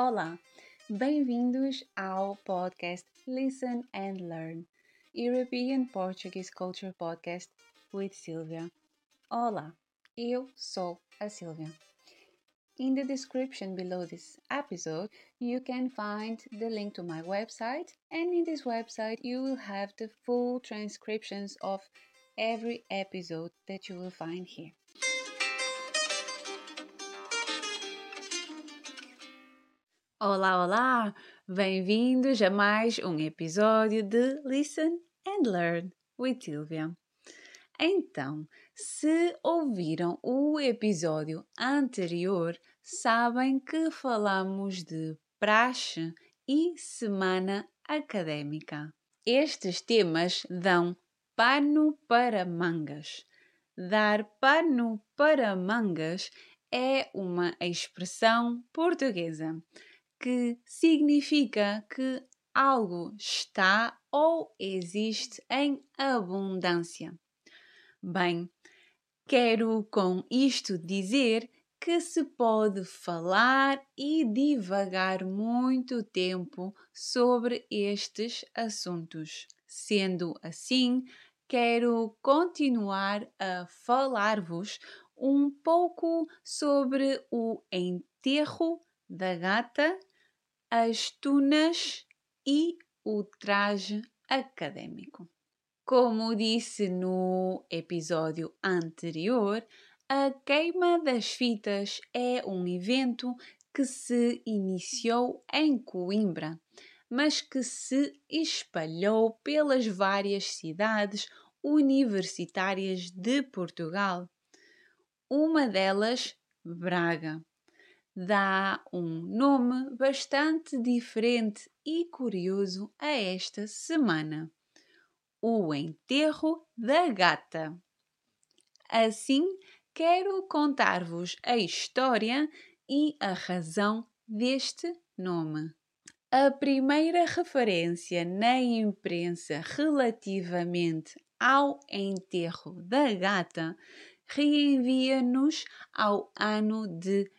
Olá, bem-vindos ao podcast Listen and Learn, European Portuguese Culture Podcast with Silvia. Olá, eu sou a Silvia. In the description below this episode, you can find the link to my website, and in this website, you will have the full transcriptions of every episode that you will find here. Olá, olá! Bem-vindos a mais um episódio de Listen and Learn with Silvia. Então, se ouviram o episódio anterior, sabem que falamos de praxe e semana académica. Estes temas dão pano para mangas. Dar pano para mangas é uma expressão portuguesa que significa que algo está ou existe em abundância. Bem, quero com isto dizer que se pode falar e divagar muito tempo sobre estes assuntos. Sendo assim, quero continuar a falar-vos um pouco sobre o enterro da gata as tunas e o traje acadêmico. Como disse no episódio anterior, a queima das fitas é um evento que se iniciou em Coimbra, mas que se espalhou pelas várias cidades universitárias de Portugal. Uma delas, Braga dá um nome bastante diferente e curioso a esta semana: o enterro da gata. Assim, quero contar-vos a história e a razão deste nome. A primeira referência na imprensa relativamente ao enterro da gata reenvia-nos ao ano de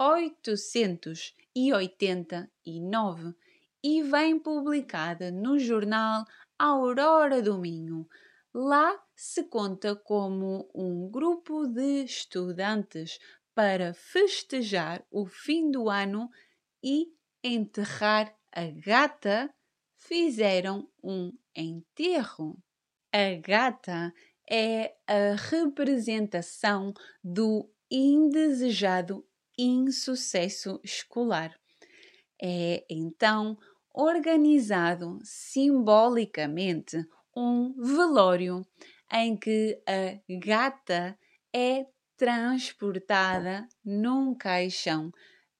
1889 e vem publicada no jornal Aurora do Minho. Lá se conta como um grupo de estudantes para festejar o fim do ano e enterrar a gata fizeram um enterro. A gata é a representação do indesejado insucesso escolar. É então organizado simbolicamente um velório em que a gata é transportada num caixão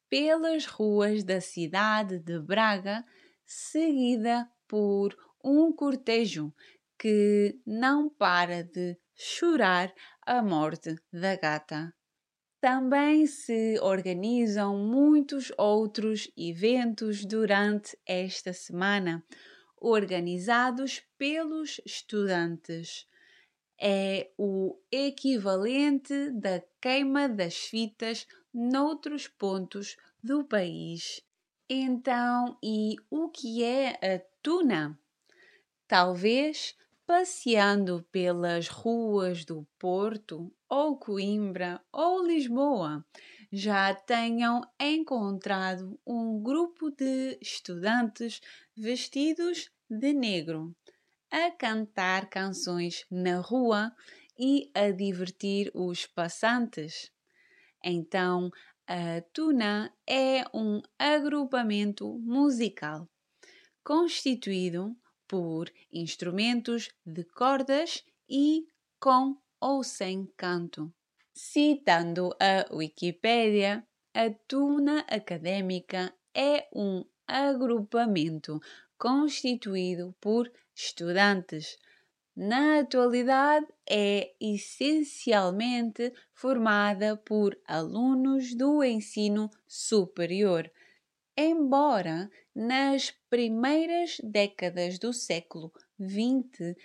pelas ruas da cidade de Braga, seguida por um cortejo que não para de chorar a morte da gata também se organizam muitos outros eventos durante esta semana, organizados pelos estudantes. É o equivalente da queima das fitas noutros pontos do país. Então, e o que é a tuna? Talvez passeando pelas ruas do Porto, ou Coimbra, ou Lisboa, já tenham encontrado um grupo de estudantes vestidos de negro a cantar canções na rua e a divertir os passantes. Então, a tuna é um agrupamento musical constituído por instrumentos de cordas e com ou sem canto. Citando a Wikipédia, a tuna académica é um agrupamento constituído por estudantes. Na atualidade, é essencialmente formada por alunos do ensino superior embora nas primeiras décadas do século XX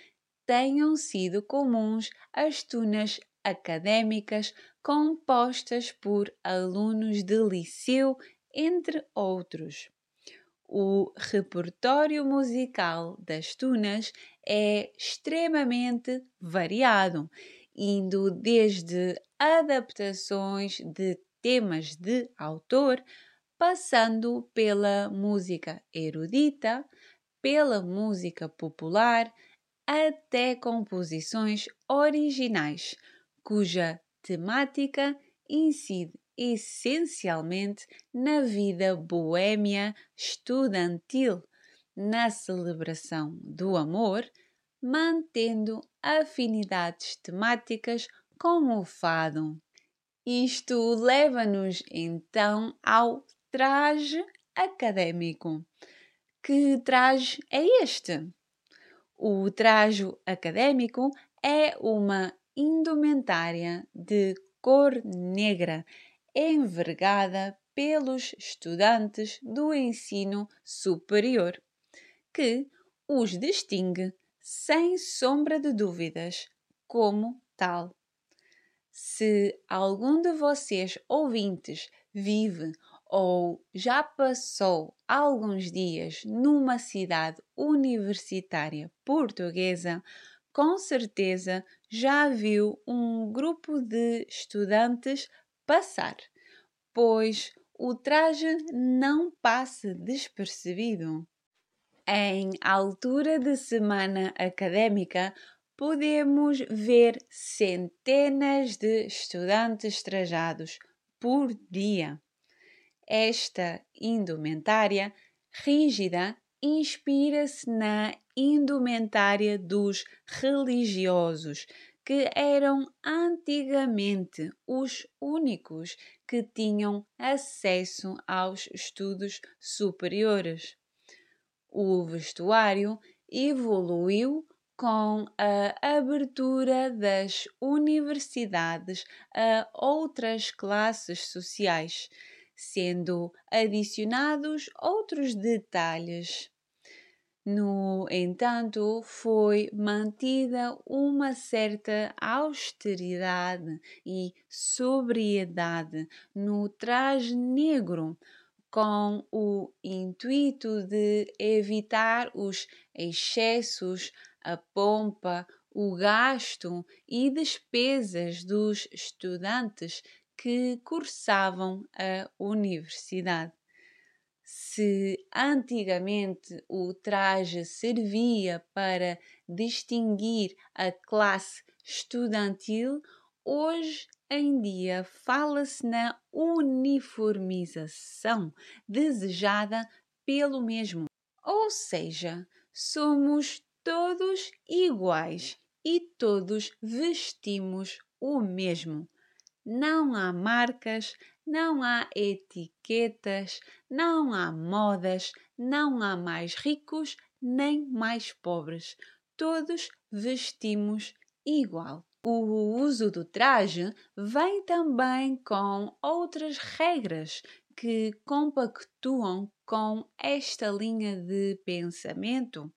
tenham sido comuns as tunas académicas compostas por alunos de liceu entre outros. O repertório musical das Tunas é extremamente variado, indo desde adaptações de temas de autor, passando pela música erudita, pela música popular, até composições originais, cuja temática incide essencialmente na vida boêmia estudantil, na celebração do amor, mantendo afinidades temáticas com o fado. Isto leva-nos então ao traje acadêmico. Que traje é este? O traje acadêmico é uma indumentária de cor negra envergada pelos estudantes do ensino superior, que os distingue, sem sombra de dúvidas, como tal. Se algum de vocês ouvintes vive ou já passou alguns dias numa cidade universitária portuguesa, com certeza já viu um grupo de estudantes passar, pois o traje não passa despercebido. Em altura de semana académica, podemos ver centenas de estudantes trajados por dia. Esta indumentária rígida inspira-se na indumentária dos religiosos que eram antigamente os únicos que tinham acesso aos estudos superiores. O vestuário evoluiu com a abertura das universidades a outras classes sociais, sendo adicionados outros detalhes. No entanto, foi mantida uma certa austeridade e sobriedade no traje negro, com o intuito de evitar os excessos, a pompa, o gasto e despesas dos estudantes que cursavam a universidade. Se antigamente o traje servia para distinguir a classe estudantil, hoje em dia fala-se na uniformização desejada pelo mesmo. Ou seja, somos todos iguais e todos vestimos o mesmo. Não há marcas, não há etiquetas, não há modas, não há mais ricos nem mais pobres. Todos vestimos igual. O uso do traje vem também com outras regras que compactuam com esta linha de pensamento.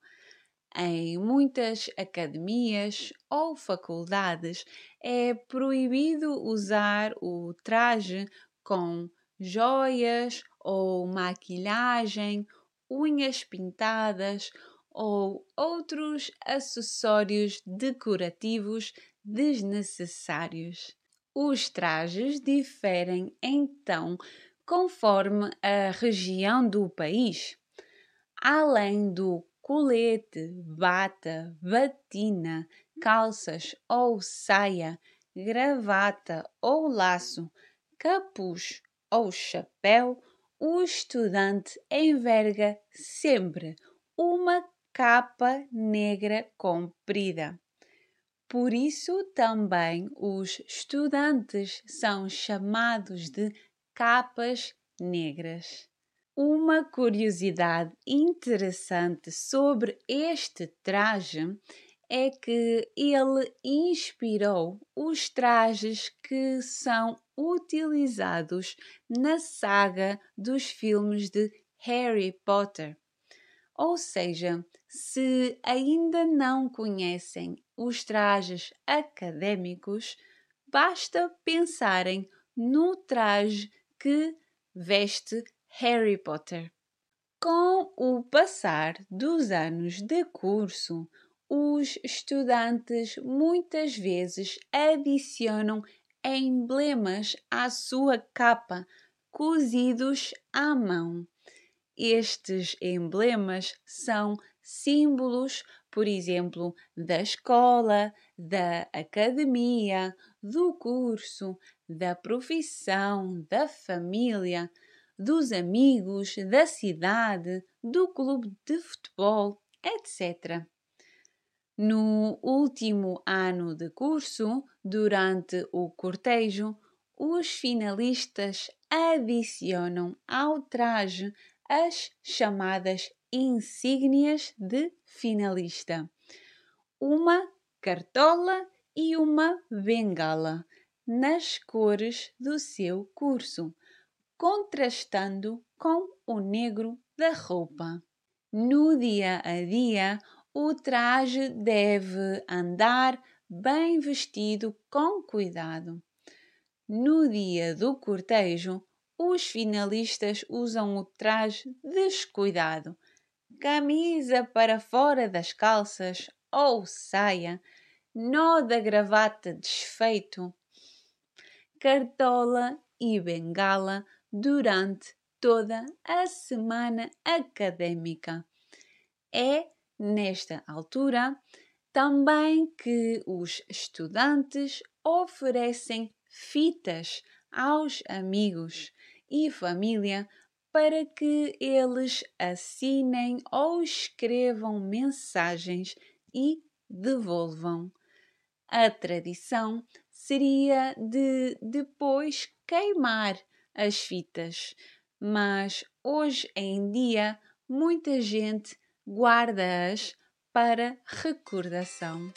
Em muitas academias ou faculdades é proibido usar o traje com joias ou maquilhagem, unhas pintadas ou outros acessórios decorativos desnecessários. Os trajes diferem então conforme a região do país. Além do colete, bata, batina, calças ou saia, gravata ou laço, capuz ou chapéu, o estudante enverga sempre uma capa negra comprida. Por isso também os estudantes são chamados de capas negras. Uma curiosidade interessante sobre este traje é que ele inspirou os trajes que são utilizados na saga dos filmes de Harry Potter. Ou seja, se ainda não conhecem os trajes acadêmicos, basta pensarem no traje que veste Harry Potter. Com o passar dos anos de curso, os estudantes muitas vezes adicionam emblemas à sua capa, cozidos à mão. Estes emblemas são símbolos, por exemplo, da escola, da academia, do curso, da profissão, da família, dos amigos, da cidade, do clube de futebol, etc. No último ano de curso, durante o cortejo, os finalistas adicionam ao traje as chamadas insígnias de finalista: uma cartola e uma bengala, nas cores do seu curso, contrastando com o negro da roupa. No dia a dia, o traje deve andar bem vestido com cuidado. No dia do cortejo, os finalistas usam o traje descuidado, camisa para fora das calças ou saia, nó da gravata desfeito, cartola e bengala durante toda a semana académica. É nesta altura também que os estudantes oferecem fitas aos amigos e família para que eles assinem ou escrevam mensagens e devolvam. A tradição seria de depois queimar as fitas, mas hoje em dia muita gente guarda-as para recordação.